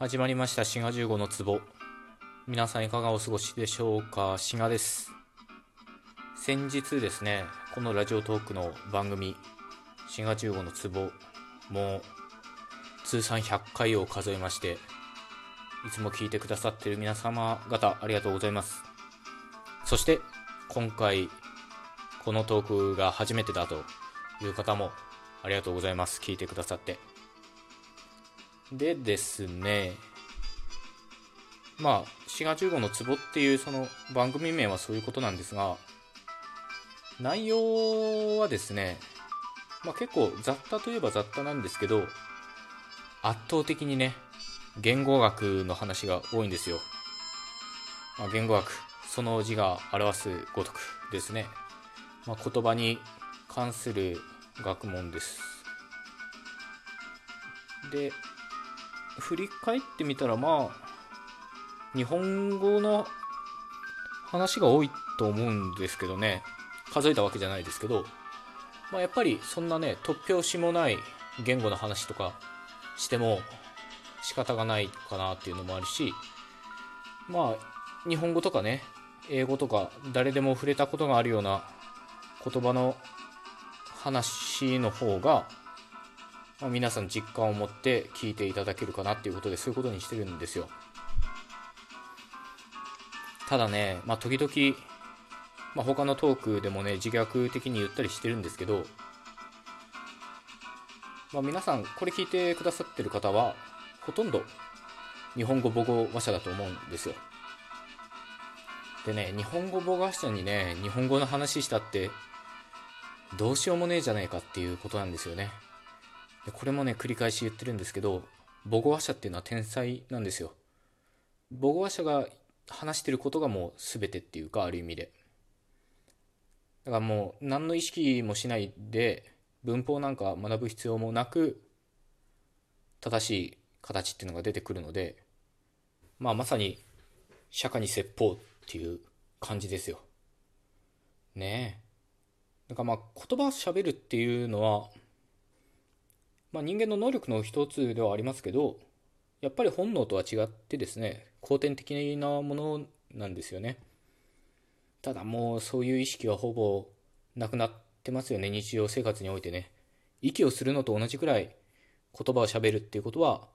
始まりました滋賀15の壺。皆さんいかがお過ごしでしょうか？滋賀です。先日ですねこのラジオトークの番組滋賀15の壺もう通算100回を数えましていつも聞いてくださっている皆様方ありがとうございます。そして今回このトークが初めてだという方もありがとうございます。聞いてくださって。でですね、まあ、滋賀15の壺っていうその番組名はそういうことなんですが、内容はですね、まあ結構雑多といえば雑多なんですけど、圧倒的にね、言語学の話が多いんですよ。まあ、言語学、その字が表すごとくですね。まあ、言葉に関する学問です。で、振り返ってみたらまあ日本語の話が多いと思うんですけどね。数えたわけじゃないですけど、まあ、やっぱりそんなね突拍子もない言語の話とかしても仕方がないかなっていうのもあるしまあ日本語とかね英語とか誰でも触れたことがあるような言葉の話の方がまあ、皆さん実感を持って聞いていただけるかなっていうことでそういうことにしてるんですよ。ただね、まあ、時々、まあ、他のトークでもね自虐的に言ったりしてるんですけど、まあ、皆さんこれ聞いてくださってる方はほとんど日本語母語話者だと思うんですよ。でね日本語母語話者にね日本語の話したってどうしようもねえじゃねえかっていうことなんですよね。これもね繰り返し言ってるんですけど母語話者っていうのは天才なんですよ。母語話者が話してることがもう全てっていうかある意味で。だからもう何の意識もしないで文法なんか学ぶ必要もなく正しい形っていうのが出てくるのでまあまさに釈迦に説法っていう感じですよ。ねえ。だからまあ言葉を喋るっていうのはまあ、人間の能力の一つではありますけどやっぱり本能とは違ってですね後天的なものなんですよね。ただもうそういう意識はほぼなくなってますよね日常生活においてね。息をするのと同じくらい言葉をしゃべるっていうことは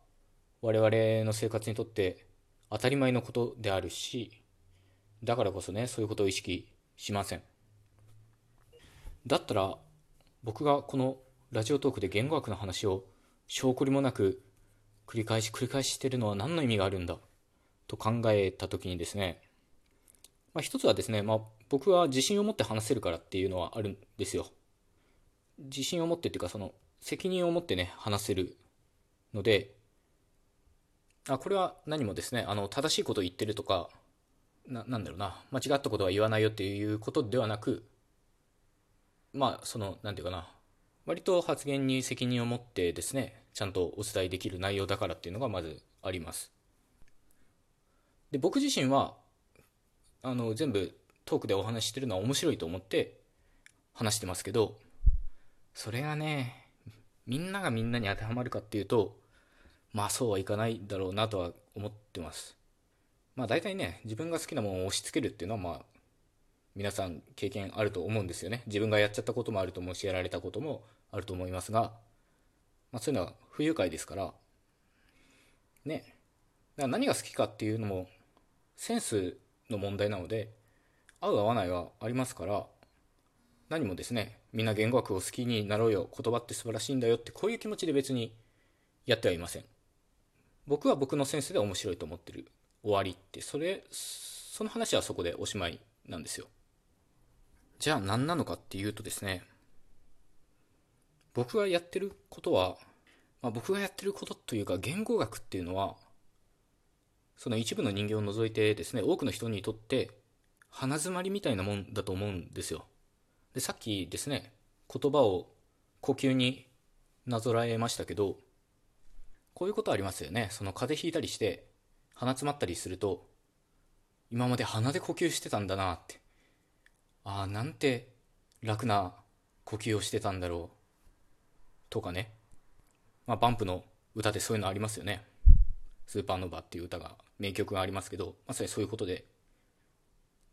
我々の生活にとって当たり前のことであるしだからこそねそういうことを意識しません。だったら僕がこのラジオトークで言語学の話を証拠りもなく繰り返し繰り返ししてるのは何の意味があるんだ？と考えた時にですね、まあ、一つはですね、まあ、僕は自信を持って話せるからっていうのはあるんですよ。自信を持ってっていうかその責任を持ってね話せるのであこれは何もですねあの正しいことを言ってるとかななんだろうな間違ったことは言わないよっていうことではなくまあその何て言うかな割と発言に責任を持ってですね、ちゃんとお伝えできる内容だからっていうのがまずあります。で、僕自身は、あの、全部トークでお話してるのは面白いと思って話してますけど、それがね、みんながみんなに当てはまるかっていうと、まあそうはいかないだろうなとは思ってます。まあ大体ね、自分が好きなものを押し付けるっていうのはまあ皆さん経験あると思うんですよね。自分がやっちゃったこともあると思うしやられたこともあると思いますが、まあ、そういうのは不愉快ですからね。だから何が好きかっていうのもセンスの問題なので合う合わないはありますから何もですねみんな言語学を好きになろうよ言葉って素晴らしいんだよってこういう気持ちで別にやってはいません。僕は僕のセンスで面白いと思ってる終わりってそれその話はそこでおしまいなんですよ。じゃあ何なのかっていうとですね、僕がやってることは、まあ、僕がやってることというか言語学っていうのは、その一部の人間を除いてですね、多くの人にとって鼻づまりみたいなもんだと思うんですよ。で、さっきですね、言葉を呼吸になぞらえましたけど、こういうことありますよね。その風邪ひいたりして、鼻詰まったりすると、今まで鼻で呼吸してたんだなって。ああなんて楽な呼吸をしてたんだろうとかね、まあ、バンプの歌でそういうのありますよねスーパーノヴァっていう歌が、名曲がありますけど、まさにそういうことで、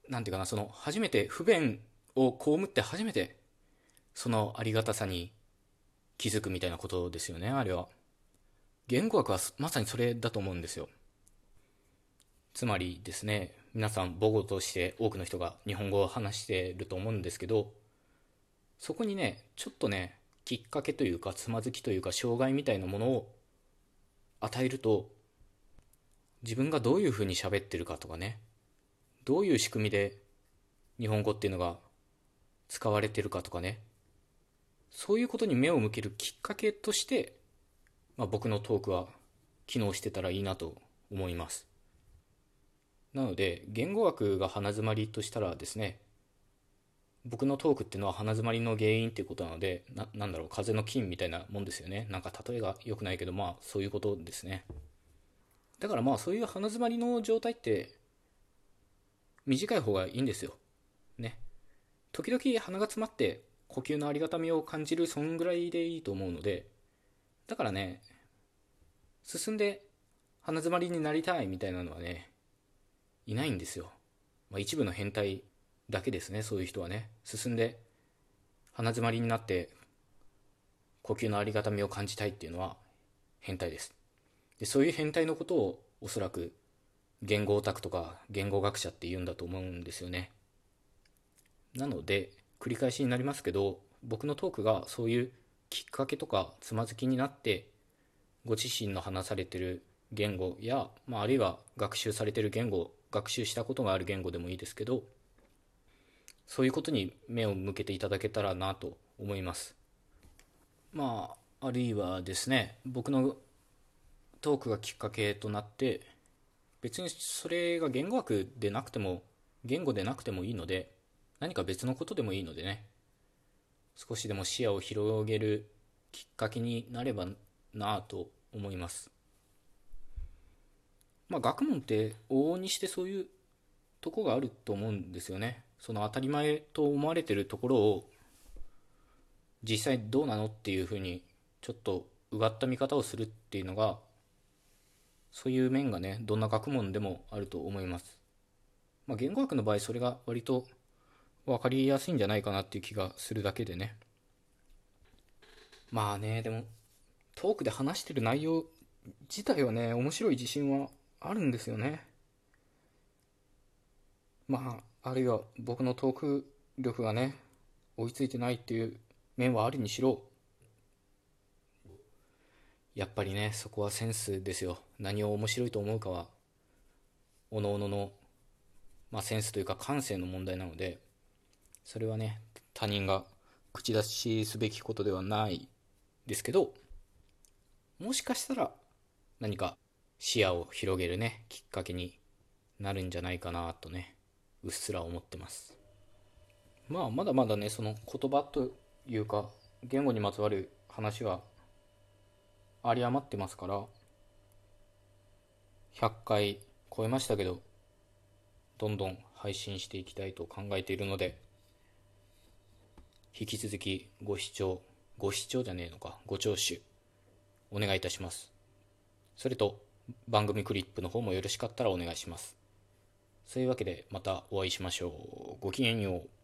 なんていうかな、その、初めて不便を被って初めて、そのありがたさに気づくみたいなことですよね、あれは。言語学はまさにそれだと思うんですよ。つまりですね、皆さん母語として多くの人が日本語を話してると思うんですけど、そこにね、ちょっとね、きっかけというか、つまずきというか、障害みたいなものを与えると、自分がどういうふうに喋ってるかとかね、どういう仕組みで日本語っていうのが使われてるかとかね、そういうことに目を向けるきっかけとして、まあ、僕のトークは機能してたらいいなと思います。なので、言語学が鼻づまりとしたらですね、僕のトークっていうのは鼻づまりの原因っていうことなので、な、なんだろう、風の菌みたいなもんですよね。なんか例えが良くないけど、まあそういうことですね。だからまあそういう鼻づまりの状態って、短い方がいいんですよ。ね。時々鼻が詰まって呼吸のありがたみを感じる、そんぐらいでいいと思うので、だからね、進んで鼻づまりになりたいみたいなのはね、いないんですよ。まあ、一部の変態だけですね、そういう人はね。進んで鼻づまりになって呼吸のありがたみを感じたいっていうのは変態です。でそういう変態のことをおそらく言語オタクとか言語学者って言うんだと思うんですよね。なので繰り返しになりますけど僕のトークがそういうきっかけとかつまずきになってご自身の話されてる言語や、まあ、あるいは学習されてる言語学習したことがある言語でもいいですけどそういうことに目を向けていただけたらなと思います。まああるいはですね僕のトークがきっかけとなって別にそれが言語学でなくても言語でなくてもいいので何か別のことでもいいのでね少しでも視野を広げるきっかけになればなぁと思います。まあ学問って往々にしてそういうとこがあると思うんですよね。その当たり前と思われてるところを実際どうなのっていうふうにちょっとうがった見方をするっていうのがそういう面がねどんな学問でもあると思います、まあ、言語学の場合それが割と分かりやすいんじゃないかなっていう気がするだけでね。まあねでもトークで話してる内容自体はね面白い自信はあるんですよね。まああるいは僕のトーク力がね追いついてないっていう面はあるにしろ。やっぱりねそこはセンスですよ。何を面白いと思うかはおのおののまあセンスというか感性の問題なのでそれはね他人が口出しすべきことではないですけどもしかしたら何か視野を広げるねきっかけになるんじゃないかなとねうっすら思ってます。まあまだまだねその言葉というか言語にまつわる話は有り余ってますから100回超えましたけどどんどん配信していきたいと考えているので引き続きご視聴ご視聴じゃねえのかご聴取お願いいたします。それと番組クリップの方もよろしかったらお願いします。そういうわけでまたお会いしましょう。ごきげんよう。